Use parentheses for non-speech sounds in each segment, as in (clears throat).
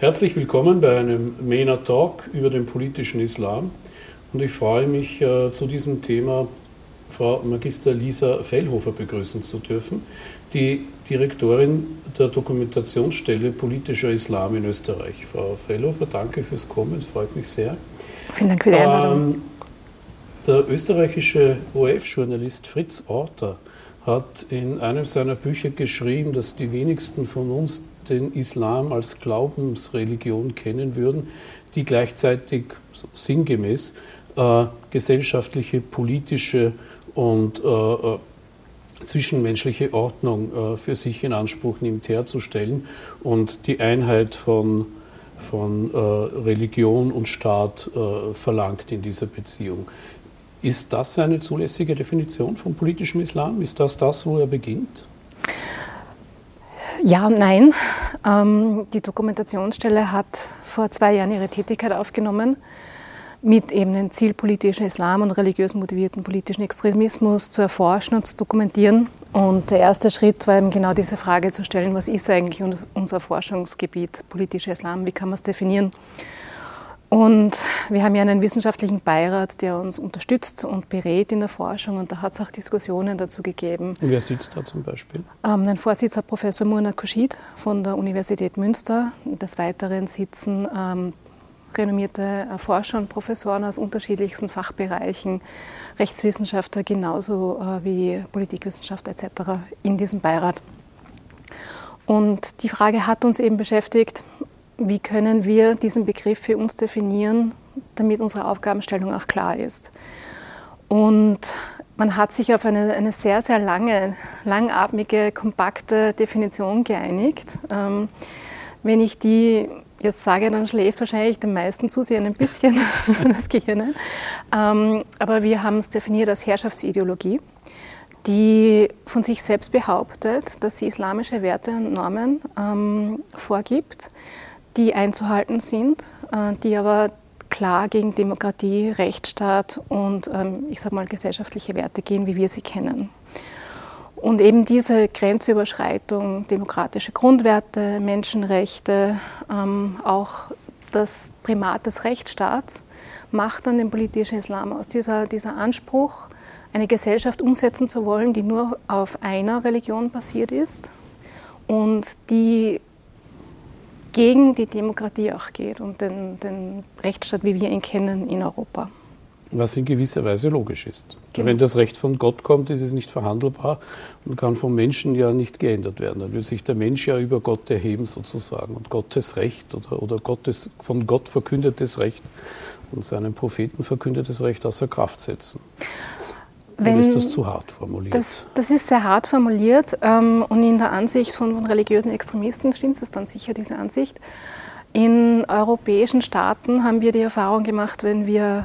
Herzlich willkommen bei einem MENA Talk über den politischen Islam. Und ich freue mich, äh, zu diesem Thema Frau Magister Lisa Fellhofer begrüßen zu dürfen, die Direktorin der Dokumentationsstelle Politischer Islam in Österreich. Frau Fellhofer, danke fürs Kommen, es freut mich sehr. Vielen Dank für die Einladung. Ähm, der österreichische ORF-Journalist Fritz Orter hat in einem seiner Bücher geschrieben, dass die wenigsten von uns den Islam als Glaubensreligion kennen würden, die gleichzeitig sinngemäß äh, gesellschaftliche, politische und äh, äh zwischenmenschliche Ordnung äh, für sich in Anspruch nimmt, herzustellen und die Einheit von, von äh, Religion und Staat äh, verlangt in dieser Beziehung. Ist das eine zulässige Definition von politischem Islam? Ist das das, wo er beginnt? Ja und nein. Ähm, die Dokumentationsstelle hat vor zwei Jahren ihre Tätigkeit aufgenommen mit eben dem Ziel, politischen Islam und religiös motivierten politischen Extremismus zu erforschen und zu dokumentieren. Und der erste Schritt war eben genau diese Frage zu stellen, was ist eigentlich unser Forschungsgebiet, politischer Islam, wie kann man es definieren? Und wir haben ja einen wissenschaftlichen Beirat, der uns unterstützt und berät in der Forschung. Und da hat es auch Diskussionen dazu gegeben. Und wer sitzt da zum Beispiel? Ähm, ein Vorsitzender Professor Murna Kushid von der Universität Münster. Des Weiteren sitzen ähm, renommierte Forscher und Professoren aus unterschiedlichsten Fachbereichen, Rechtswissenschaftler genauso äh, wie Politikwissenschaftler etc. in diesem Beirat. Und die Frage hat uns eben beschäftigt, wie können wir diesen Begriff für uns definieren, damit unsere Aufgabenstellung auch klar ist. Und man hat sich auf eine, eine sehr, sehr lange, langatmige, kompakte Definition geeinigt. Ähm, wenn ich die jetzt sage, dann schläft wahrscheinlich den meisten Zusehern ein bisschen (laughs) das Gehirn. Ähm, aber wir haben es definiert als Herrschaftsideologie, die von sich selbst behauptet, dass sie islamische Werte und Normen ähm, vorgibt die einzuhalten sind, äh, die aber klar gegen Demokratie, Rechtsstaat und ähm, ich sage mal gesellschaftliche Werte gehen, wie wir sie kennen. Und eben diese Grenzüberschreitung, demokratische Grundwerte, Menschenrechte, ähm, auch das Primat des Rechtsstaats macht dann den politischen Islam aus. Dieser, dieser Anspruch, eine Gesellschaft umsetzen zu wollen, die nur auf einer Religion basiert ist und die gegen die Demokratie auch geht und den, den Rechtsstaat, wie wir ihn kennen in Europa. Was in gewisser Weise logisch ist. Genau. Wenn das Recht von Gott kommt, ist es nicht verhandelbar und kann vom Menschen ja nicht geändert werden. Dann will sich der Mensch ja über Gott erheben sozusagen und Gottes Recht oder, oder Gottes, von Gott verkündetes Recht und seinem Propheten verkündetes Recht außer Kraft setzen. Wenn, Oder ist das zu hart formuliert? Das, das ist sehr hart formuliert ähm, und in der Ansicht von, von religiösen Extremisten stimmt es dann sicher, diese Ansicht. In europäischen Staaten haben wir die Erfahrung gemacht, wenn wir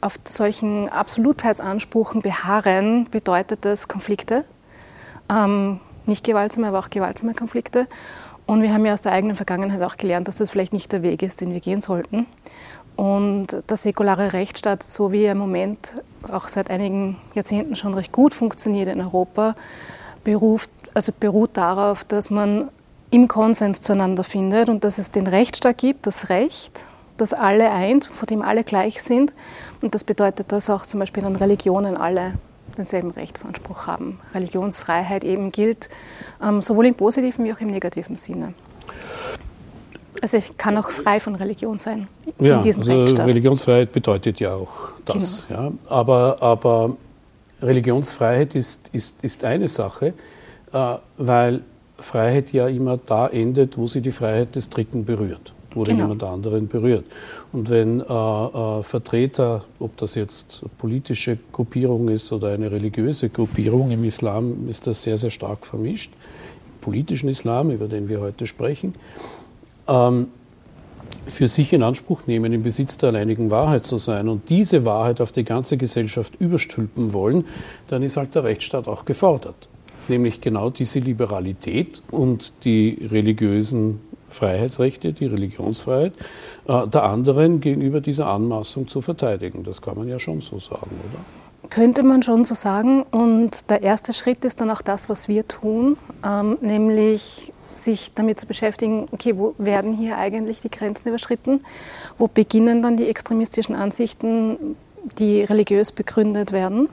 auf solchen Absolutheitsansprüchen beharren, bedeutet das Konflikte. Ähm, nicht gewaltsame, aber auch gewaltsame Konflikte. Und wir haben ja aus der eigenen Vergangenheit auch gelernt, dass das vielleicht nicht der Weg ist, den wir gehen sollten. Und der säkulare Rechtsstaat, so wie er im Moment auch seit einigen Jahrzehnten schon recht gut funktioniert in Europa, beruft, also beruht darauf, dass man im Konsens zueinander findet und dass es den Rechtsstaat gibt, das Recht, das alle eint, vor dem alle gleich sind. Und das bedeutet, dass auch zum Beispiel an Religionen alle denselben Rechtsanspruch haben. Religionsfreiheit eben gilt, ähm, sowohl im positiven wie auch im negativen Sinne. Also ich kann auch frei von Religion sein ja, in diesem also Rechtsstaat. Religionsfreiheit bedeutet ja auch das. Genau. Ja. Aber, aber Religionsfreiheit ist, ist, ist eine Sache, äh, weil Freiheit ja immer da endet, wo sie die Freiheit des Dritten berührt oder genau. jemand anderen berührt. Und wenn äh, äh, Vertreter, ob das jetzt politische Gruppierung ist oder eine religiöse Gruppierung, im Islam ist das sehr, sehr stark vermischt, im politischen Islam, über den wir heute sprechen, ähm, für sich in Anspruch nehmen, im Besitz der alleinigen Wahrheit zu sein und diese Wahrheit auf die ganze Gesellschaft überstülpen wollen, dann ist halt der Rechtsstaat auch gefordert. Nämlich genau diese Liberalität und die religiösen Freiheitsrechte, die Religionsfreiheit, äh, der anderen gegenüber dieser Anmaßung zu verteidigen. Das kann man ja schon so sagen, oder? Könnte man schon so sagen. Und der erste Schritt ist dann auch das, was wir tun, ähm, nämlich sich damit zu beschäftigen, okay, wo werden hier eigentlich die Grenzen überschritten? Wo beginnen dann die extremistischen Ansichten, die religiös begründet werden?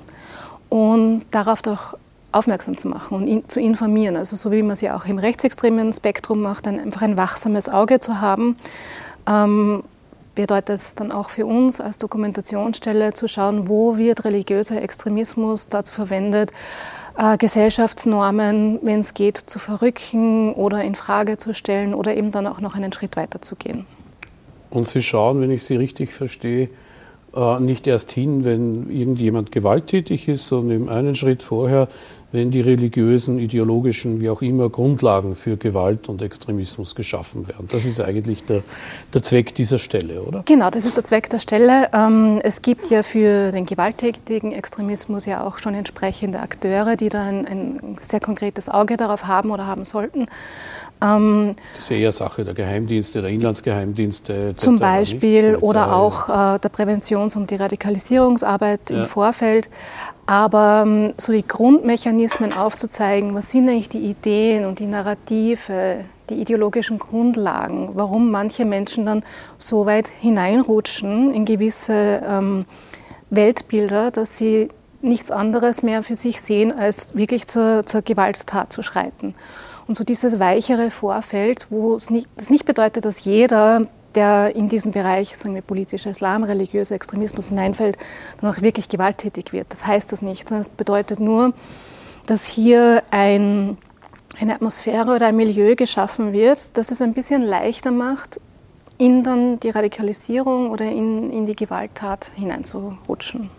Und darauf doch aufmerksam zu machen und in, zu informieren. Also so wie man es ja auch im rechtsextremen Spektrum macht, dann einfach ein wachsames Auge zu haben. Ähm, bedeutet es dann auch für uns als Dokumentationsstelle zu schauen, wo wird religiöser Extremismus dazu verwendet, äh, Gesellschaftsnormen, wenn es geht, zu verrücken oder in Frage zu stellen oder eben dann auch noch einen Schritt weiter zu gehen. Und Sie schauen, wenn ich Sie richtig verstehe, äh, nicht erst hin, wenn irgendjemand gewalttätig ist, sondern im einen Schritt vorher wenn die religiösen, ideologischen, wie auch immer, Grundlagen für Gewalt und Extremismus geschaffen werden. Das ist eigentlich der, der Zweck dieser Stelle, oder? Genau, das ist der Zweck der Stelle. Ähm, es gibt ja für den gewalttätigen Extremismus ja auch schon entsprechende Akteure, die da ein, ein sehr konkretes Auge darauf haben oder haben sollten. Ähm, das ist ja eher Sache der Geheimdienste, der Inlandsgeheimdienste. Etc., zum Beispiel oder auch äh, der Präventions- und die Radikalisierungsarbeit ja. im Vorfeld. Aber ähm, so die Grundmechanismen aufzuzeigen, was sind eigentlich die Ideen und die Narrative, die ideologischen Grundlagen, warum manche Menschen dann so weit hineinrutschen in gewisse ähm, Weltbilder, dass sie nichts anderes mehr für sich sehen, als wirklich zur, zur Gewalttat zu schreiten. Und so dieses weichere Vorfeld, wo es nicht, das nicht bedeutet, dass jeder, der in diesen Bereich, sagen wir, politischer Islam, religiöser Extremismus hineinfällt, dann auch wirklich gewalttätig wird. Das heißt das nicht, sondern es bedeutet nur, dass hier ein, eine Atmosphäre oder ein Milieu geschaffen wird, das es ein bisschen leichter macht, in dann die Radikalisierung oder in, in die Gewalttat hineinzurutschen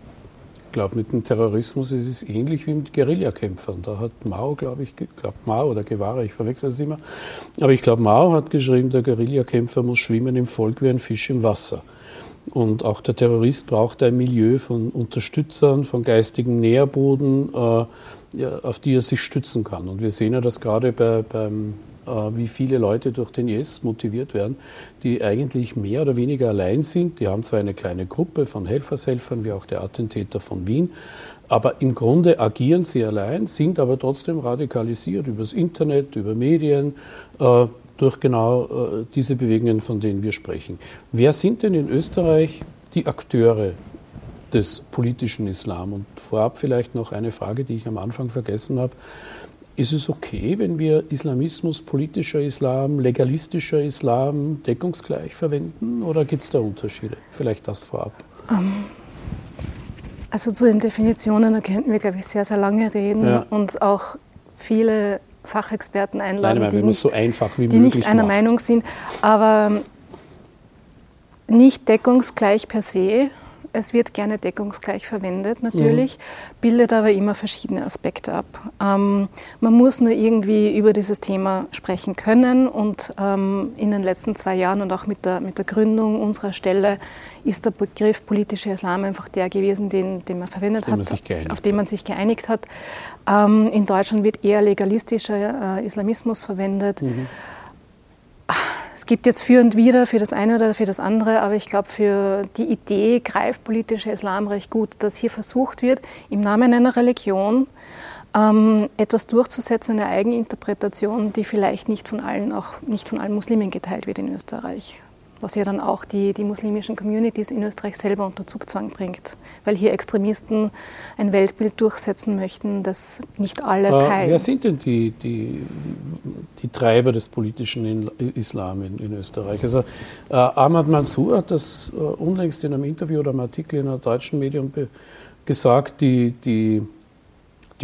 glaube, mit dem Terrorismus ist es ähnlich wie mit Guerillakämpfern. Da hat Mao, glaube ich, glaub Mao oder Guevara, ich verwechsel es immer, aber ich glaube, Mao hat geschrieben, der Guerillakämpfer muss schwimmen im Volk wie ein Fisch im Wasser. Und auch der Terrorist braucht ein Milieu von Unterstützern, von geistigen Nährboden, äh, auf die er sich stützen kann. Und wir sehen ja das gerade bei, beim wie viele Leute durch den IS motiviert werden, die eigentlich mehr oder weniger allein sind. Die haben zwar eine kleine Gruppe von Helfershelfern, wie auch der Attentäter von Wien, aber im Grunde agieren sie allein, sind aber trotzdem radikalisiert übers Internet, über Medien, äh, durch genau äh, diese Bewegungen, von denen wir sprechen. Wer sind denn in Österreich die Akteure des politischen Islam? Und vorab vielleicht noch eine Frage, die ich am Anfang vergessen habe. Ist es okay, wenn wir Islamismus, politischer Islam, legalistischer Islam deckungsgleich verwenden oder gibt es da Unterschiede? Vielleicht das vorab. Ähm, also zu den Definitionen, da könnten wir, glaube ich, sehr, sehr lange reden ja. und auch viele Fachexperten einladen, Nein, die, nicht, so die nicht einer macht. Meinung sind. Aber nicht deckungsgleich per se, es wird gerne deckungsgleich verwendet, natürlich, mhm. bildet aber immer verschiedene Aspekte ab. Ähm, man muss nur irgendwie über dieses Thema sprechen können und ähm, in den letzten zwei Jahren und auch mit der, mit der Gründung unserer Stelle ist der Begriff politischer Islam einfach der gewesen, den, den man verwendet hat, auf den man sich geeinigt hat. Ähm, in Deutschland wird eher legalistischer äh, Islamismus verwendet. Mhm es gibt jetzt für und wieder für das eine oder für das andere, aber ich glaube, für die Idee greift politischer Islam recht gut, dass hier versucht wird, im Namen einer Religion ähm, etwas durchzusetzen, eine Eigeninterpretation, die vielleicht nicht von allen, auch nicht von allen Muslimen geteilt wird in Österreich was ja dann auch die, die muslimischen Communities in Österreich selber unter Zugzwang bringt, weil hier Extremisten ein Weltbild durchsetzen möchten, das nicht alle äh, teilen. Wer sind denn die, die, die Treiber des politischen Islam in, in Österreich? Also äh, Ahmad Mansour hat das äh, unlängst in einem Interview oder einem Artikel in einem deutschen Medium gesagt, die, die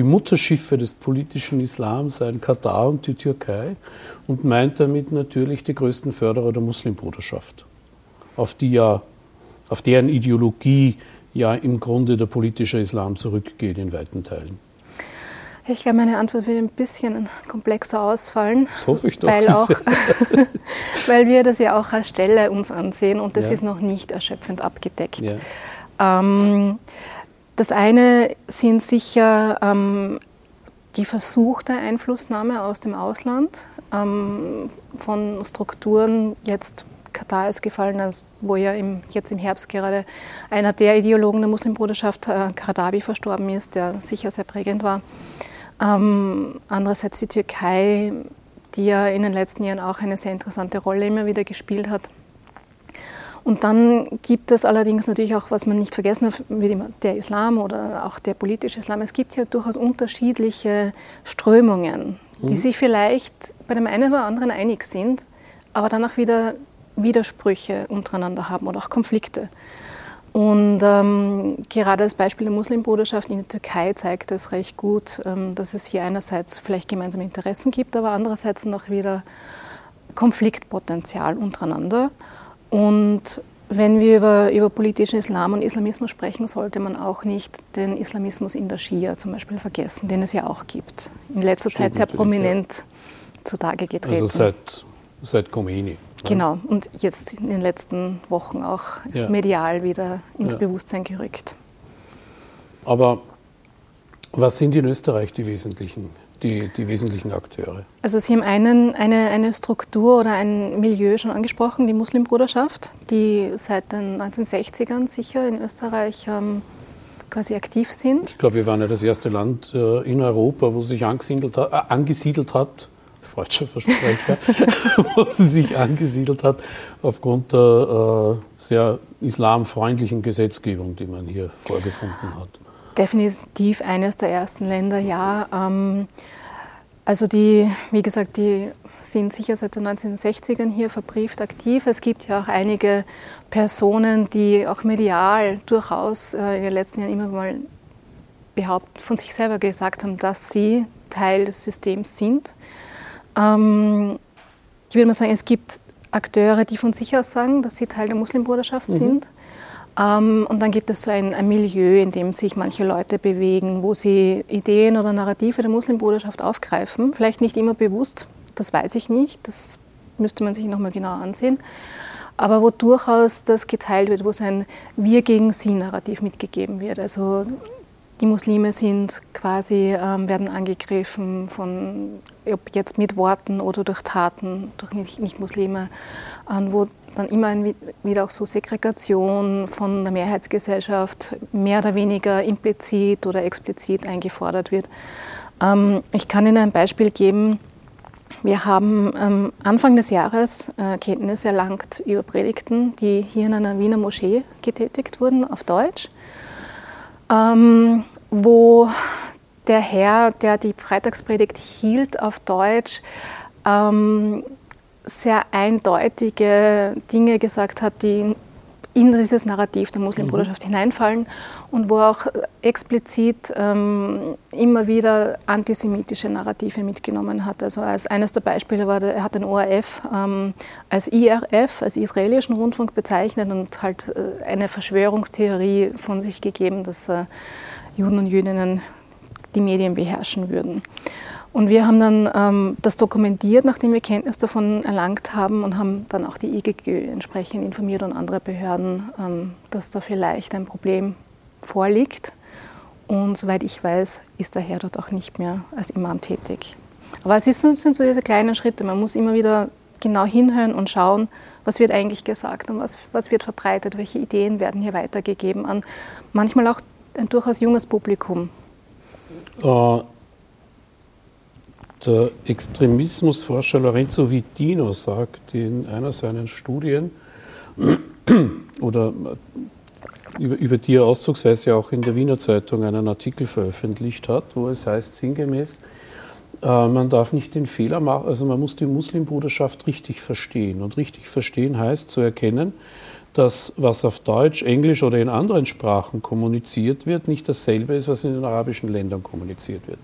die Mutterschiffe des politischen Islam seien Katar und die Türkei und meint damit natürlich die größten Förderer der Muslimbruderschaft, auf, die ja, auf deren Ideologie ja im Grunde der politische Islam zurückgeht in weiten Teilen. Ich glaube, meine Antwort wird ein bisschen komplexer ausfallen. Das hoffe ich doch. Weil, auch, (laughs) (laughs) weil wir das ja auch als Stelle uns ansehen und das ja. ist noch nicht erschöpfend abgedeckt. Ja. Ähm, das eine sind sicher ähm, die versuchte Einflussnahme aus dem Ausland ähm, von Strukturen. Jetzt Katar ist gefallen, wo ja im, jetzt im Herbst gerade einer der Ideologen der Muslimbruderschaft, äh, Karadabi, verstorben ist, der sicher sehr prägend war. Ähm, andererseits die Türkei, die ja in den letzten Jahren auch eine sehr interessante Rolle immer wieder gespielt hat. Und dann gibt es allerdings natürlich auch, was man nicht vergessen darf, wie der Islam oder auch der politische Islam. Es gibt ja durchaus unterschiedliche Strömungen, die mhm. sich vielleicht bei dem einen oder anderen einig sind, aber dann auch wieder Widersprüche untereinander haben oder auch Konflikte. Und ähm, gerade das Beispiel der Muslimbruderschaft in der Türkei zeigt es recht gut, ähm, dass es hier einerseits vielleicht gemeinsame Interessen gibt, aber andererseits noch wieder Konfliktpotenzial untereinander. Und wenn wir über, über politischen Islam und Islamismus sprechen, sollte man auch nicht den Islamismus in der Schia zum Beispiel vergessen, den es ja auch gibt. In letzter Zeit sehr prominent ja. zutage getreten. Also seit, seit Khomeini. Genau, und jetzt in den letzten Wochen auch ja. medial wieder ins ja. Bewusstsein gerückt. Aber was sind in Österreich die wesentlichen, die, die wesentlichen Akteure? Also Sie haben einen, eine, eine Struktur oder ein Milieu schon angesprochen, die Muslimbruderschaft, die seit den 1960ern sicher in Österreich ähm, quasi aktiv sind. Ich glaube, wir waren ja das erste Land äh, in Europa, wo sich angesiedelt hat, äh, angesiedelt hat freudscher Versprecher, (laughs) wo sie sich angesiedelt hat, aufgrund der äh, sehr islamfreundlichen Gesetzgebung, die man hier vorgefunden hat. Definitiv eines der ersten Länder, ja. Ähm, also die, wie gesagt, die sind sicher seit den 1960ern hier verbrieft aktiv. Es gibt ja auch einige Personen, die auch medial durchaus äh, in den letzten Jahren immer mal behaupt, von sich selber gesagt haben, dass sie Teil des Systems sind. Ähm, ich würde mal sagen, es gibt Akteure, die von sich aus sagen, dass sie Teil der Muslimbruderschaft mhm. sind. Ähm, und dann gibt es so ein, ein, Milieu, in dem sich manche Leute bewegen, wo sie Ideen oder Narrative der Muslimbruderschaft aufgreifen. Vielleicht nicht immer bewusst, das weiß ich nicht, das müsste man sich nochmal genauer ansehen. Aber wo durchaus das geteilt wird, wo so ein Wir gegen Sie Narrativ mitgegeben wird. Also die Muslime sind quasi, ähm, werden angegriffen von, ob jetzt mit Worten oder durch Taten, durch Nicht-Muslime, äh, wo dann immer wieder auch so Segregation von der Mehrheitsgesellschaft mehr oder weniger implizit oder explizit eingefordert wird. Ähm, ich kann Ihnen ein Beispiel geben. Wir haben ähm, Anfang des Jahres äh, Kenntnis erlangt über Predigten, die hier in einer Wiener Moschee getätigt wurden, auf Deutsch ähm, wo der Herr, der die Freitagspredigt hielt auf Deutsch, ähm, sehr eindeutige Dinge gesagt hat, die in dieses Narrativ der Muslimbruderschaft mhm. hineinfallen und wo auch explizit ähm, immer wieder antisemitische Narrative mitgenommen hat. Also als eines der Beispiele war, er hat den ORF ähm, als IRF, als israelischen Rundfunk bezeichnet und halt äh, eine Verschwörungstheorie von sich gegeben, dass äh, Juden und Jüdinnen die Medien beherrschen würden. Und wir haben dann ähm, das dokumentiert, nachdem wir Kenntnis davon erlangt haben und haben dann auch die IGG entsprechend informiert und andere Behörden, ähm, dass da vielleicht ein Problem vorliegt. Und soweit ich weiß, ist der Herr dort auch nicht mehr als Imam tätig. Aber es sind so diese kleinen Schritte. Man muss immer wieder genau hinhören und schauen, was wird eigentlich gesagt und was, was wird verbreitet, welche Ideen werden hier weitergegeben an manchmal auch ein durchaus junges Publikum. Äh, der Extremismusforscher Lorenzo Vitino sagt in einer seiner Studien, (clears throat) oder über, über die er auszugsweise auch in der Wiener Zeitung einen Artikel veröffentlicht hat, wo es heißt sinngemäß, äh, man darf nicht den Fehler machen, also man muss die Muslimbruderschaft richtig verstehen. Und richtig verstehen heißt zu erkennen, dass was auf Deutsch, Englisch oder in anderen Sprachen kommuniziert wird, nicht dasselbe ist, was in den arabischen Ländern kommuniziert wird.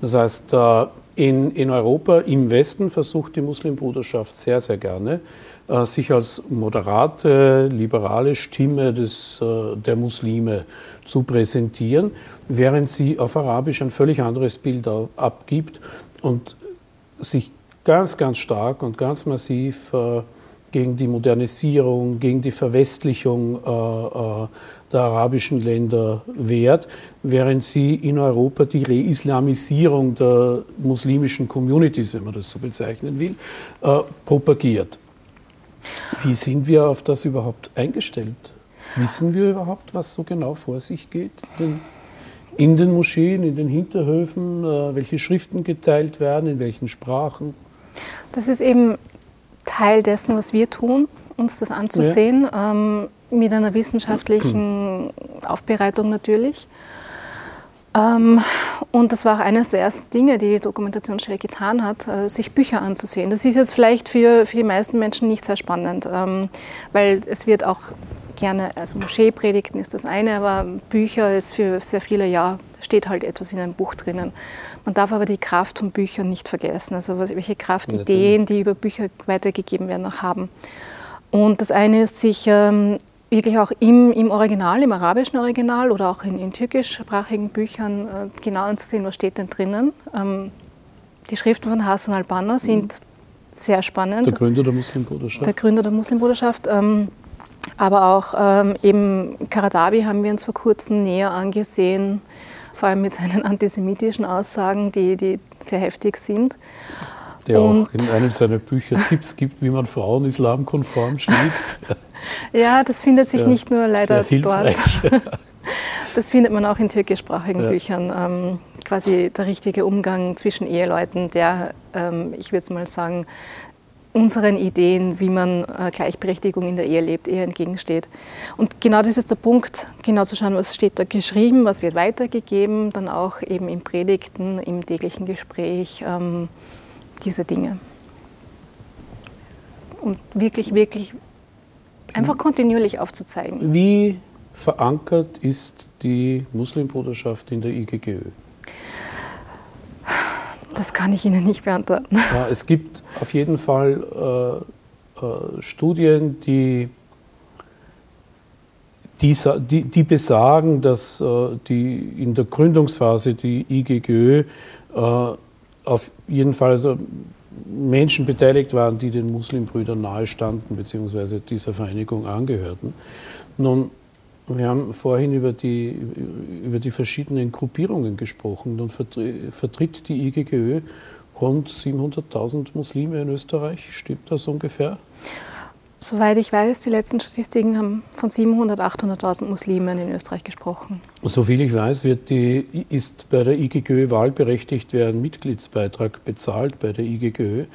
Das heißt, äh, in, Europa, im Westen, versucht die Muslimbruderschaft sehr, sehr gerne, äh, sich als moderate, liberale Stimme des, äh, der Muslime zu präsentieren, während sie auf Arabisch ein völlig anderes Bild abgibt und sich ganz, ganz stark und ganz massiv gegen die Modernisierung, gegen die Verwestlichung äh, äh, der arabischen Länder wehrt, während sie in Europa die Reislamisierung der muslimischen Communities, wenn man das so bezeichnen will, äh, propagiert. Wie sind wir auf das überhaupt eingestellt? Wissen wir überhaupt, was so genau vor sich geht? In, in den Moscheen, in den Hinterhöfen, äh, welche Schriften geteilt werden, in welchen Sprachen? Das ist eben Teil dessen, was wir tun, uns das anzusehen, ja. ähm, mit einer wissenschaftlichen Aufbereitung natürlich. Ähm, und das war auch eines der ersten Dinge, die die Dokumentationsstelle getan hat, äh, sich Bücher anzusehen. Das ist jetzt vielleicht für, für die meisten Menschen nicht sehr spannend, ähm, weil es wird auch gerne, also Moscheepredigten ist das eine, aber Bücher ist für sehr viele, ja, steht halt etwas in einem Buch drinnen. Man darf aber die Kraft von Büchern nicht vergessen, also welche Kraft Ideen, die über Bücher weitergegeben werden, auch haben. Und das eine ist sich ähm, wirklich auch im, im Original, im arabischen Original oder auch in, in türkischsprachigen Büchern äh, genau anzusehen, was steht denn drinnen. Ähm, die Schriften von Hassan al-Banna sind mhm. sehr spannend. Der Gründer der Muslimbruderschaft. Der Gründer der Muslimbruderschaft. Ähm, aber auch ähm, eben Karadabi haben wir uns vor kurzem näher angesehen, vor allem mit seinen (laughs) antisemitischen Aussagen, die, die sehr heftig sind. Der Und auch in einem seiner Bücher Tipps gibt, wie man Frauen islamkonform schlägt. (laughs) Ja, das findet sich sehr, nicht nur leider dort. (laughs) Das findet man auch in türkischsprachigen ja. Büchern. Ähm, quasi der richtige Umgang zwischen Eheleuten, der, ähm, ich würde es mal sagen, unseren Ideen, wie man äh, Gleichberechtigung in der Ehe lebt, eher entgegensteht. Und genau das ist der Punkt, genau zu schauen, was steht da geschrieben, was wird weitergegeben, dann auch eben in Predigten, im täglichen Gespräch, ähm, diese Dinge. Und wirklich, wirklich einfach kontinuierlich aufzuzeigen. Wie verankert ist die Muslimbruderschaft in der IGGÖ? Das kann ich Ihnen nicht beantworten. Ja, es gibt auf jeden Fall äh, äh, Studien, die, die, die, die, besagen, dass äh, die in der Gründungsphase die IGGÖ äh, auf jeden Fall also Menschen beteiligt waren, die den Muslimbrüdern nahestanden bzw. dieser Vereinigung angehörten. Nun, wir haben vorhin über die, über die verschiedenen Gruppierungen gesprochen. Nun vertritt die IGGÖ rund 700.000 Muslime in Österreich. Stimmt das ungefähr? Soweit ich weiß, die letzten Statistiken haben von 700.000, 800.000 Muslimen in Österreich gesprochen. Soviel ich weiß, die, ist bei der IGGÖ wahlberechtigt, wer einen Mitgliedsbeitrag bezahlt bei der IGGÖ.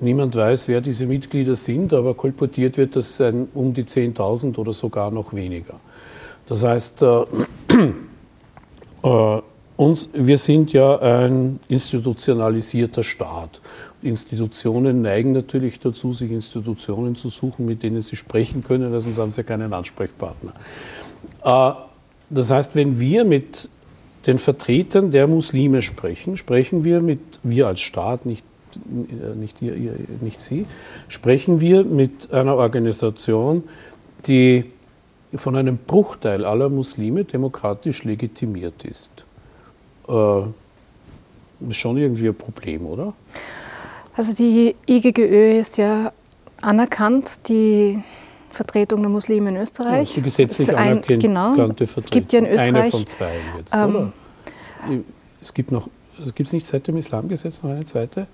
Niemand weiß, wer diese Mitglieder sind, aber kolportiert wird das ein, um die 10.000 oder sogar noch weniger. Das heißt, äh, äh, uns, wir sind ja ein institutionalisierter Staat. Institutionen neigen natürlich dazu, sich Institutionen zu suchen, mit denen sie sprechen können, weil sonst haben sie keinen Ansprechpartner. Äh, das heißt, wenn wir mit den Vertretern der Muslime sprechen, sprechen wir mit, wir als Staat, nicht, nicht, ihr, ihr, nicht Sie, sprechen wir mit einer Organisation, die von einem Bruchteil aller Muslime demokratisch legitimiert ist. Äh, ist schon irgendwie ein Problem, oder? Also die IGGÖ ist ja anerkannt, die Vertretung der Muslime in Österreich. Ja, die gesetzlich ein, anerkannte genau, Vertretung. Es gibt ja in Österreich... Eine von zwei jetzt, ähm, oder? Es gibt noch, gibt es nicht seit dem Islamgesetz noch eine zweite?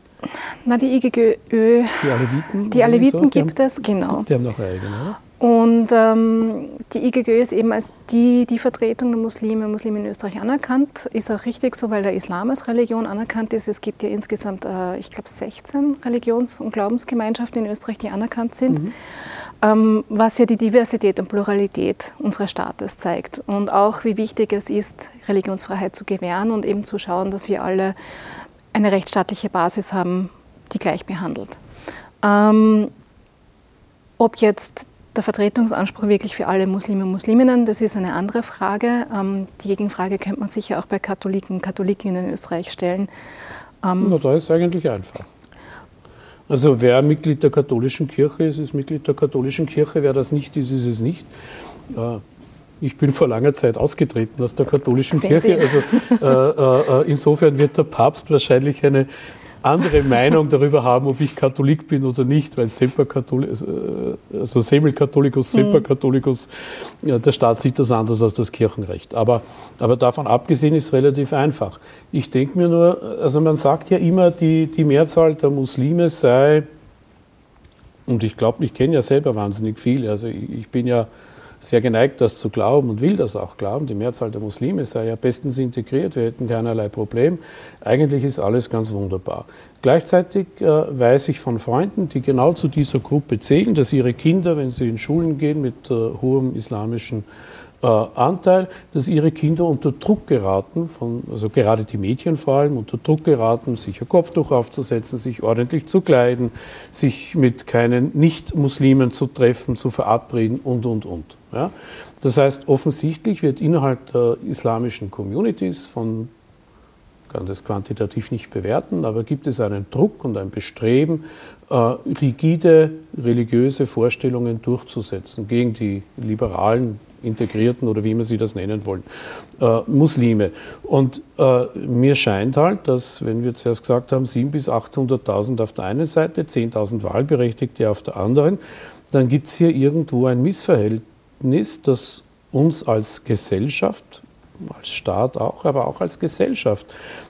Na, die IGGÖ... Die Aleviten? Die Aleviten gibt haben, es, genau. Die haben noch eine eigene, oder? Und ähm, die IGGÖ ist eben als die, die Vertretung der Muslime und Muslime in Österreich anerkannt. Ist auch richtig so, weil der Islam als Religion anerkannt ist. Es gibt ja insgesamt, äh, ich glaube, 16 Religions- und Glaubensgemeinschaften in Österreich, die anerkannt sind. Mhm. Ähm, was ja die Diversität und Pluralität unseres Staates zeigt. Und auch, wie wichtig es ist, Religionsfreiheit zu gewähren und eben zu schauen, dass wir alle eine rechtsstaatliche Basis haben, die gleich behandelt. Ähm, ob jetzt der Vertretungsanspruch wirklich für alle Muslime und Musliminnen, das ist eine andere Frage. Ähm, die Gegenfrage könnte man sicher auch bei Katholiken und Katholikinnen in Österreich stellen. Ähm, Na, da ist es eigentlich einfach. Also wer Mitglied der katholischen Kirche ist, ist Mitglied der katholischen Kirche. Wer das nicht ist, ist es nicht. Ich bin vor langer Zeit ausgetreten aus der katholischen Sehen Kirche. Also äh, äh, insofern wird der Papst wahrscheinlich eine andere Meinung darüber haben, ob ich Katholik bin oder nicht, weil Semper Katholicus, äh, also Semel Katholicus, Semper Katholicus, ja, der Staat sieht das anders als das Kirchenrecht. Aber, aber davon abgesehen ist es relativ einfach. Ich denke mir nur, also man sagt ja immer, die, die Mehrzahl der Muslime sei, und ich glaube, ich kenne ja selber wahnsinnig viele, also ich, ich bin ja sehr geneigt, das zu glauben und will das auch glauben. Die Mehrzahl der Muslime sei ja bestens integriert, wir hätten keinerlei Problem. Eigentlich ist alles ganz wunderbar. Gleichzeitig äh, weiß ich von Freunden, die genau zu dieser Gruppe zählen, dass ihre Kinder, wenn sie in Schulen gehen mit äh, hohem islamischen Anteil, dass ihre Kinder unter Druck geraten, von, also gerade die Mädchen vor allem, unter Druck geraten, sich ein Kopftuch aufzusetzen, sich ordentlich zu kleiden, sich mit keinen Nicht-Muslimen zu treffen, zu verabreden und, und, und. Ja? Das heißt, offensichtlich wird innerhalb der islamischen Communities von kann das quantitativ nicht bewerten, aber gibt es einen Druck und ein Bestreben, äh, rigide religiöse Vorstellungen durchzusetzen gegen die liberalen Integrierten oder wie man sie das nennen wollen, äh, Muslime. Und äh, mir scheint halt, dass, wenn wir zuerst gesagt haben, 700.000 bis 800.000 auf der einen Seite, 10.000 Wahlberechtigte auf der anderen, dann gibt es hier irgendwo ein Missverhältnis, das uns als Gesellschaft, als Staat auch, aber auch als Gesellschaft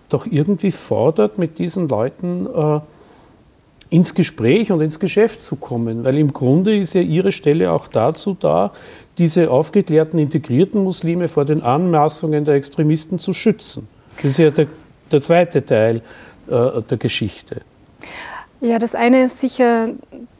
doch irgendwie fordert, mit diesen Leuten äh, ins Gespräch und ins Geschäft zu kommen, weil im Grunde ist ja ihre Stelle auch dazu da, diese aufgeklärten, integrierten Muslime vor den Anmaßungen der Extremisten zu schützen. Das ist ja der, der zweite Teil äh, der Geschichte. Ja, das eine ist sicher,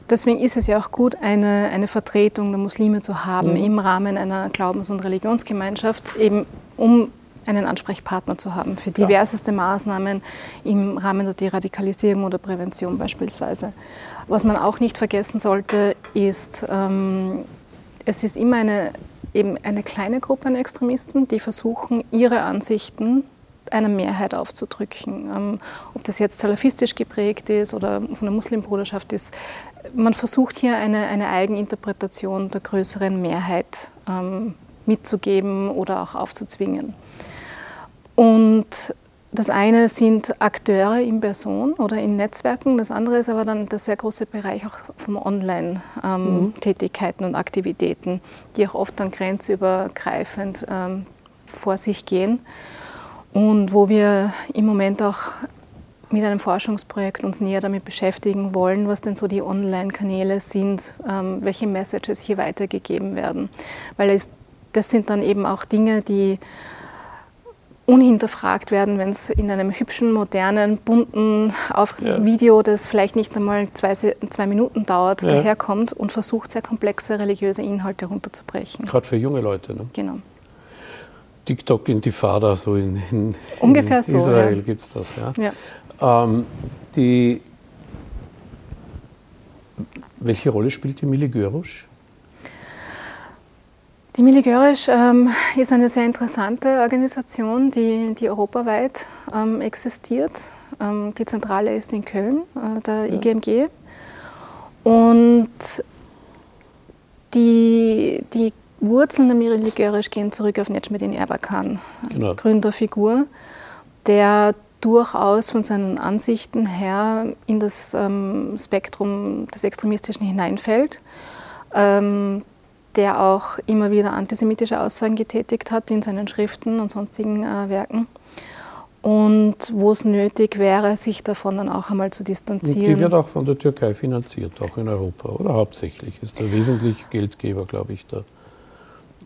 deswegen ist es ja auch gut, eine, eine Vertretung der Muslime zu haben mhm. im Rahmen einer Glaubens- und Religionsgemeinschaft, eben um einen Ansprechpartner zu haben für diverseste Maßnahmen im Rahmen der Deradikalisierung oder Prävention beispielsweise. Was man auch nicht vergessen sollte, ist, ähm, es ist immer eine, eben eine kleine Gruppe an Extremisten, die versuchen, ihre Ansichten einer Mehrheit aufzudrücken. Ähm, ob das jetzt salafistisch geprägt ist oder von der Muslimbruderschaft ist, man versucht hier eine, eine Eigeninterpretation der größeren Mehrheit ähm, mitzugeben oder auch aufzuzwingen. Und das eine sind Akteure in Person oder in Netzwerken, das andere ist aber dann der sehr große Bereich auch von Online-Tätigkeiten ähm, mhm. und Aktivitäten, die auch oft dann grenzübergreifend ähm, vor sich gehen und wo wir im Moment auch mit einem Forschungsprojekt uns näher damit beschäftigen wollen, was denn so die Online-Kanäle sind, ähm, welche Messages hier weitergegeben werden. Weil es, das sind dann eben auch Dinge, die unhinterfragt werden, wenn es in einem hübschen, modernen, bunten auf ja. Video, das vielleicht nicht einmal zwei, zwei Minuten dauert, ja. daherkommt und versucht, sehr komplexe religiöse Inhalte runterzubrechen. Gerade für junge Leute. Ne? Genau. TikTok Intifada, so in, in, Ungefähr in Israel ja. gibt es das. Ja? ja. Ähm, die, welche Rolle spielt die Mili Görusch? Die Miligörisch ähm, ist eine sehr interessante Organisation, die, die europaweit ähm, existiert. Ähm, die Zentrale ist in Köln, äh, der ja. IGMG. Und die, die Wurzeln der Miligörisch gehen zurück auf Necmettin Erbakan, genau. Gründerfigur, der durchaus von seinen Ansichten her in das ähm, Spektrum des Extremistischen hineinfällt. Ähm, der auch immer wieder antisemitische Aussagen getätigt hat in seinen Schriften und sonstigen äh, Werken. Und wo es nötig wäre, sich davon dann auch einmal zu distanzieren. Und die wird auch von der Türkei finanziert, auch in Europa, oder hauptsächlich? Ist der wesentliche Geldgeber, glaube ich, da.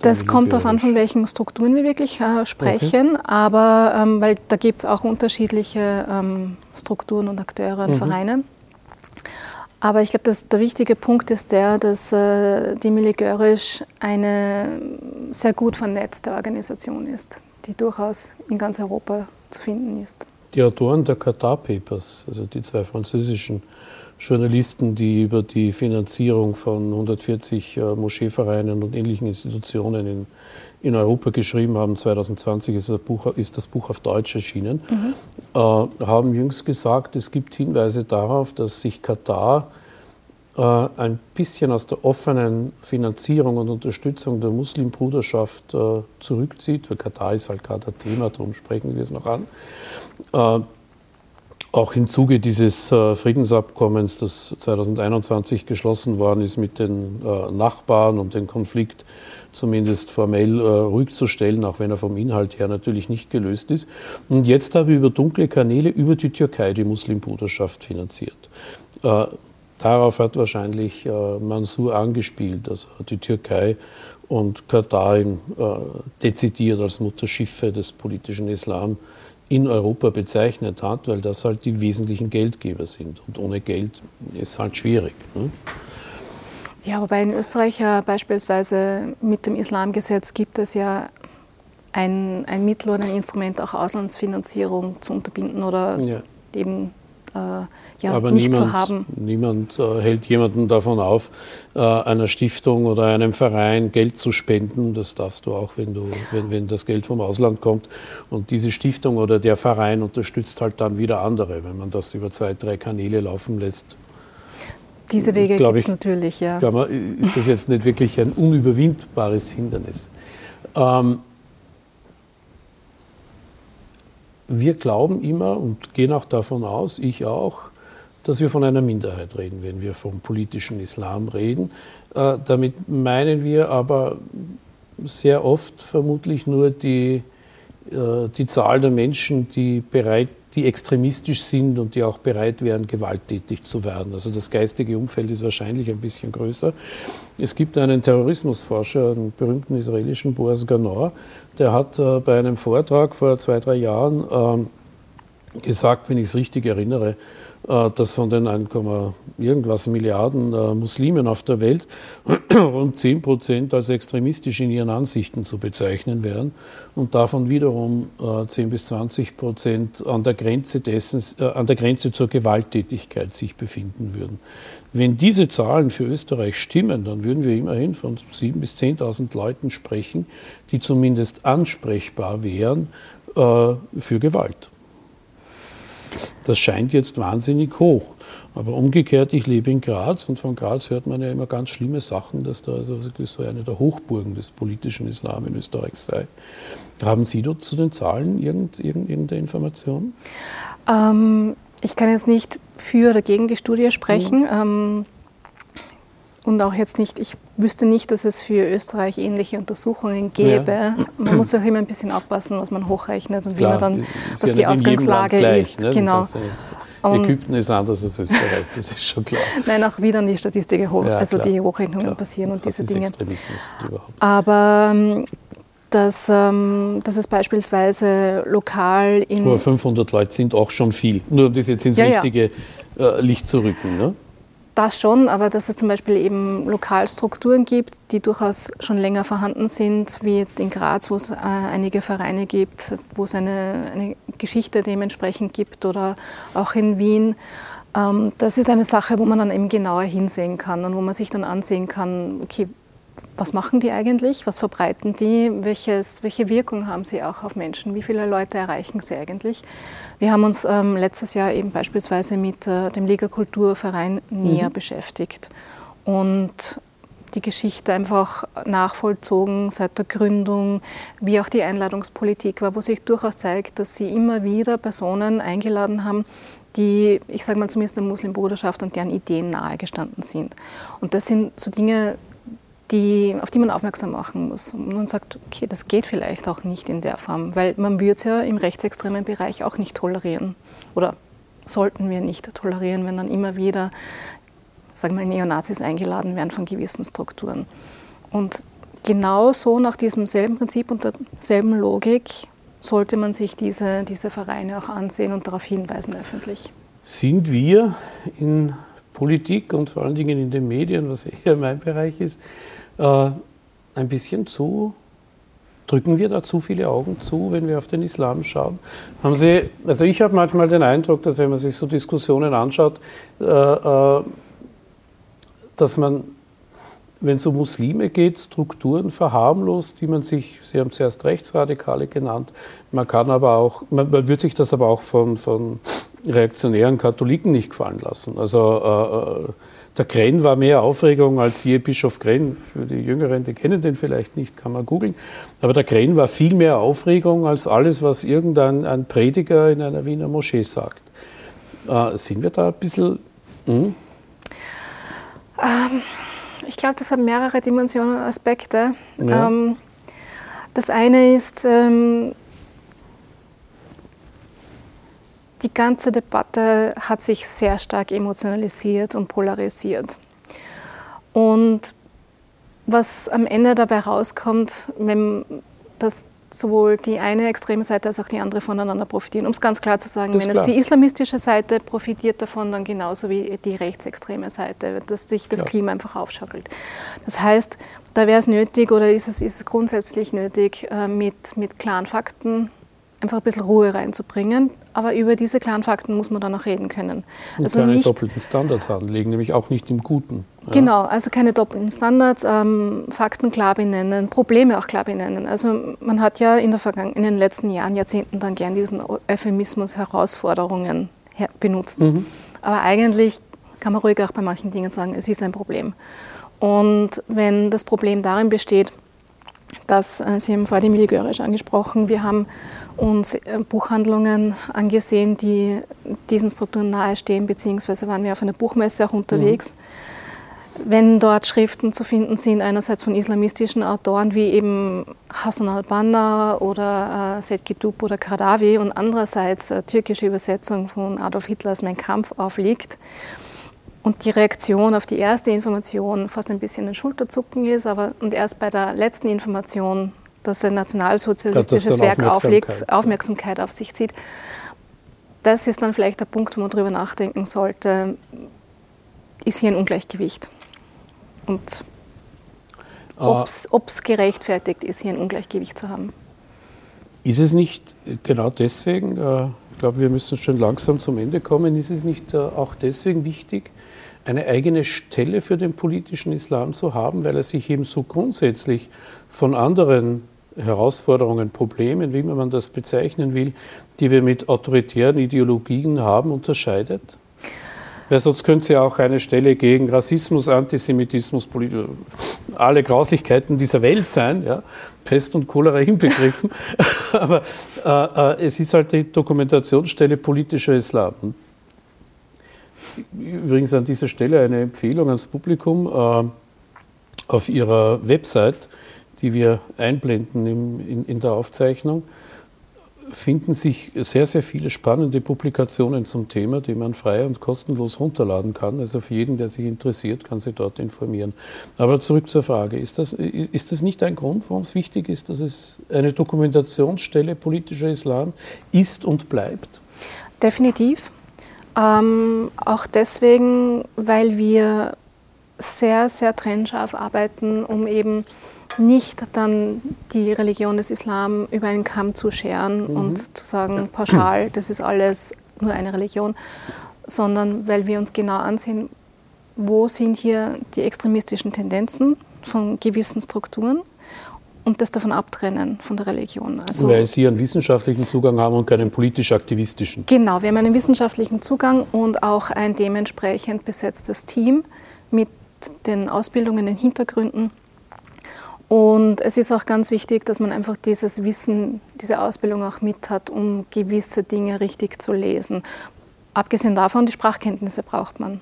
Das kommt darauf an, von welchen Strukturen wir wirklich äh, sprechen, okay. aber ähm, weil da gibt es auch unterschiedliche ähm, Strukturen und Akteure und mhm. Vereine. Aber ich glaube, der wichtige Punkt ist der, dass äh, die Miligörisch eine sehr gut vernetzte Organisation ist, die durchaus in ganz Europa zu finden ist. Die Autoren der Qatar Papers, also die zwei französischen Journalisten, die über die Finanzierung von 140 äh, Moscheevereinen und ähnlichen Institutionen in, in Europa geschrieben haben, 2020 ist das Buch, ist das Buch auf Deutsch erschienen, mhm. äh, haben jüngst gesagt, es gibt Hinweise darauf, dass sich Katar äh, ein bisschen aus der offenen Finanzierung und Unterstützung der Muslimbruderschaft äh, zurückzieht, weil Katar ist halt gerade ein Thema, darum sprechen wir es noch an. Auch im Zuge dieses äh, Friedensabkommens, das 2021 geschlossen worden ist mit den äh, Nachbarn, um den Konflikt zumindest formell äh, ruhig zu stellen, auch wenn er vom Inhalt her natürlich nicht gelöst ist. Und jetzt habe ich über dunkle Kanäle über die Türkei die Muslimbruderschaft finanziert. Darauf hat wahrscheinlich Mansur angespielt, also die Türkei und Katar dezidiert als Mutterschiffe des politischen Islam in Europa bezeichnet hat, weil das halt die wesentlichen Geldgeber sind. Und ohne Geld ist halt schwierig. Ne? Ja, wobei in Österreich ja beispielsweise mit dem Islamgesetz gibt es ja ein, ein Mittel oder ein Instrument, auch Auslandsfinanzierung zu unterbinden oder ja. eben ja, Aber nicht niemand, zu haben. Niemand äh, hält jemanden davon auf, äh, einer Stiftung oder einem Verein Geld zu spenden. Das darfst du auch, wenn, du, wenn, wenn das Geld vom Ausland kommt. Und diese Stiftung oder der Verein unterstützt halt dann wieder andere, wenn man das über zwei, drei Kanäle laufen lässt. Diese Wege gibt es natürlich, ja. Man, ist das jetzt nicht wirklich ein unüberwindbares Hindernis? Ähm, wir glauben immer und gehen auch davon aus, ich auch, dass wir von einer Minderheit reden, wenn wir vom politischen Islam reden. Äh, damit meinen wir aber sehr oft vermutlich nur die, äh, die Zahl der Menschen, die bereit die extremistisch sind und die auch bereit wären, gewalttätig zu werden. Also das geistige Umfeld ist wahrscheinlich ein bisschen größer. Es gibt einen Terrorismusforscher, einen berühmten israelischen Boaz Ganor, der hat äh, bei einem Vortrag vor zwei, drei Jahren äh, gesagt, wenn ich es richtig erinnere, dass von den 1, irgendwas Milliarden äh, Muslimen auf der Welt (clears throat) rund 10 Prozent als extremistisch in ihren Ansichten zu bezeichnen wären und davon wiederum 10 äh, bis 20 Prozent an der Grenze dessen, an der Grenze zur Gewalttätigkeit sich befinden würden. Wenn diese Zahlen für Österreich stimmen, dann würden wir immerhin von 7.000 bis 10.000 Leuten sprechen, die zumindest ansprechbar wären für Gewalt. Das scheint jetzt wahnsinnig hoch. Aber umgekehrt, ich lebe in Graz und von Graz hört man ja immer ganz schlimme Sachen, dass da also wirklich so eine der Hochburgen des politischen Islam in Österreich sei. Haben Sie dort zu den Zahlen irgend, irgend, irgendeine Information? Ähm, ich kann jetzt nicht für oder gegen die Studie sprechen. Mhm. Ähm, und auch jetzt nicht, ich wüsste nicht, dass es für Österreich ähnliche Untersuchungen gäbe. Ja. Man muss auch immer ein bisschen aufpassen, was man hochrechnet und Klar, wie man dann, was ja die Ausgangslage gleich, ist. Ne? Genau. Das, Ägypten ist anders als Österreich, das ist schon klar. Nein, auch wieder die Statistik hoch, also klar, die Hochrechnungen klar. passieren und das diese Dinge. Extremismus überhaupt. Aber ähm, dass, ähm, dass es beispielsweise lokal in. Aber 500 Leute sind auch schon viel, nur um das jetzt ins richtige äh, Licht zu rücken. Ne? Das schon, aber dass es zum Beispiel eben Lokalstrukturen gibt, die durchaus schon länger vorhanden sind, wie jetzt in Graz, wo es äh, einige Vereine gibt, wo es eine, eine, Geschichte dementsprechend gibt oder auch in Wien. Ähm, das ist eine Sache, wo man dann eben genauer hinsehen kann und wo man sich dann ansehen kann, okay, was machen die eigentlich, was verbreiten die, welches, welche Wirkung haben sie auch auf Menschen, wie viele Leute erreichen sie eigentlich. Wir haben uns ähm, letztes Jahr eben beispielsweise mit äh, dem Liga Kulturverein näher mhm. beschäftigt und die Geschichte einfach nachvollzogen seit der Gründung, wie auch die Einladungspolitik war, wo sich durchaus zeigt, dass sie immer wieder Personen eingeladen haben, die, ich sage mal zumindest der Muslimbruderschaft und deren Ideen nahegestanden sind. Und das sind so Dinge, die, auf die man aufmerksam machen muss. Und man sagt, okay, das geht vielleicht auch nicht in der Form, weil man würde es ja im rechtsextremen Bereich auch nicht tolerieren. Oder sollten wir nicht tolerieren, wenn dann immer wieder, sagen wir mal, Neonazis eingeladen werden von gewissen Strukturen. Und genau so nach diesem selben Prinzip und derselben Logik sollte man sich diese, diese Vereine auch ansehen und darauf hinweisen öffentlich. Sind wir in Politik und vor allen Dingen in den Medien, was eher mein Bereich ist, äh, ein bisschen zu, drücken wir da zu viele Augen zu, wenn wir auf den Islam schauen? Haben Sie, also ich habe manchmal den Eindruck, dass wenn man sich so Diskussionen anschaut, äh, äh, dass man, wenn es um Muslime geht, Strukturen verharmlost, die man sich, Sie haben zuerst Rechtsradikale genannt, man kann aber auch, man, man wird sich das aber auch von, von reaktionären Katholiken nicht gefallen lassen. Also äh, der Kren war mehr Aufregung als je Bischof Kren. Für die Jüngeren, die kennen den vielleicht nicht, kann man googeln. Aber der Kren war viel mehr Aufregung als alles, was irgendein ein Prediger in einer Wiener Moschee sagt. Äh, sind wir da ein bisschen. Hm? Ähm, ich glaube, das hat mehrere Dimensionen und Aspekte. Ja. Ähm, das eine ist, ähm, die ganze Debatte hat sich sehr stark emotionalisiert und polarisiert. Und was am Ende dabei rauskommt, wenn das sowohl die eine extreme Seite als auch die andere voneinander profitieren. Um es ganz klar zu sagen, wenn jetzt die islamistische Seite profitiert davon, dann genauso wie die rechtsextreme Seite, dass sich das ja. Klima einfach aufschaukelt. Das heißt, da wäre es nötig oder ist es, ist es grundsätzlich nötig, äh, mit, mit klaren Fakten einfach ein bisschen Ruhe reinzubringen. Aber über diese klaren Fakten muss man dann auch reden können. Und also keine nicht, doppelten Standards anlegen, nämlich auch nicht im Guten. Ja. Genau, also keine doppelten Standards, ähm, Fakten klar benennen, Probleme auch klar benennen. Also man hat ja in, der Vergangen in den letzten Jahren, Jahrzehnten dann gern diesen Euphemismus Herausforderungen benutzt. Mhm. Aber eigentlich kann man ruhig auch bei manchen Dingen sagen, es ist ein Problem. Und wenn das Problem darin besteht, dass, äh, Sie haben vorhin Emilie Görisch angesprochen, wir haben uns äh, Buchhandlungen angesehen, die diesen Strukturen nahestehen, beziehungsweise waren wir auf einer Buchmesse auch unterwegs. Mhm. Wenn dort Schriften zu finden sind, einerseits von islamistischen Autoren wie eben Hassan al-Banna oder äh, Said Qutb oder Kardawi und andererseits äh, türkische Übersetzung von Adolf Hitlers Mein Kampf aufliegt, und die Reaktion auf die erste Information fast ein bisschen ein Schulterzucken ist, aber und erst bei der letzten Information, dass ein nationalsozialistisches Werk Aufmerksamkeit, auflegt, Aufmerksamkeit auf sich zieht, das ist dann vielleicht der Punkt, wo man darüber nachdenken sollte, ist hier ein Ungleichgewicht. Und ob es gerechtfertigt ist, hier ein Ungleichgewicht zu haben. Ist es nicht genau deswegen, äh, ich glaube, wir müssen schon langsam zum Ende kommen, ist es nicht äh, auch deswegen wichtig, eine eigene Stelle für den politischen Islam zu haben, weil er sich eben so grundsätzlich von anderen Herausforderungen, Problemen, wie man das bezeichnen will, die wir mit autoritären Ideologien haben, unterscheidet? Weil sonst könnte es ja auch eine Stelle gegen Rassismus, Antisemitismus, alle Grauslichkeiten dieser Welt sein, ja? Pest und Cholera (laughs) inbegriffen. Aber äh, äh, es ist halt die Dokumentationsstelle politischer Islam. Übrigens an dieser Stelle eine Empfehlung ans Publikum. Äh, auf Ihrer Website, die wir einblenden im, in, in der Aufzeichnung, finden sich sehr, sehr viele spannende Publikationen zum Thema, die man frei und kostenlos runterladen kann. Also für jeden, der sich interessiert, kann sich dort informieren. Aber zurück zur Frage. Ist das, ist das nicht ein Grund, warum es wichtig ist, dass es eine Dokumentationsstelle politischer Islam ist und bleibt? Definitiv. Ähm, auch deswegen, weil wir sehr, sehr trennscharf arbeiten, um eben nicht dann die Religion des Islam über einen Kamm zu scheren mhm. und zu sagen, pauschal, das ist alles nur eine Religion, sondern weil wir uns genau ansehen, wo sind hier die extremistischen Tendenzen von gewissen Strukturen und das davon abtrennen von der Religion. Also, Weil Sie einen wissenschaftlichen Zugang haben und keinen politisch-aktivistischen. Genau, wir haben einen wissenschaftlichen Zugang und auch ein dementsprechend besetztes Team mit den Ausbildungen, den Hintergründen. Und es ist auch ganz wichtig, dass man einfach dieses Wissen, diese Ausbildung auch mit hat, um gewisse Dinge richtig zu lesen. Abgesehen davon, die Sprachkenntnisse braucht man.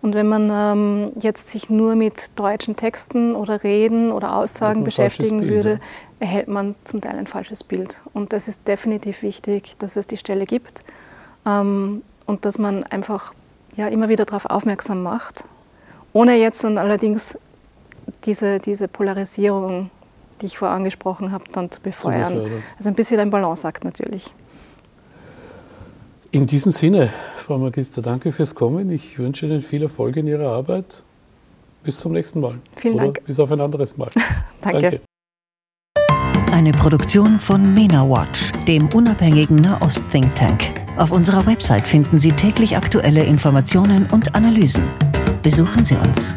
Und wenn man ähm, jetzt sich nur mit deutschen Texten oder Reden oder Aussagen beschäftigen Bild, würde, ja. erhält man zum Teil ein falsches Bild. Und das ist definitiv wichtig, dass es die Stelle gibt ähm, und dass man einfach ja, immer wieder darauf aufmerksam macht, ohne jetzt dann allerdings diese, diese Polarisierung, die ich vorher angesprochen habe, dann zu befeuern. Zu also ein bisschen ein Balanceakt natürlich. In diesem Sinne, Frau Magister, danke fürs Kommen. Ich wünsche Ihnen viel Erfolg in Ihrer Arbeit. Bis zum nächsten Mal. Vielen Oder Dank. Bis auf ein anderes Mal. (laughs) danke. danke. Eine Produktion von MENA Watch, dem unabhängigen Nahost-Think Tank. Auf unserer Website finden Sie täglich aktuelle Informationen und Analysen. Besuchen Sie uns.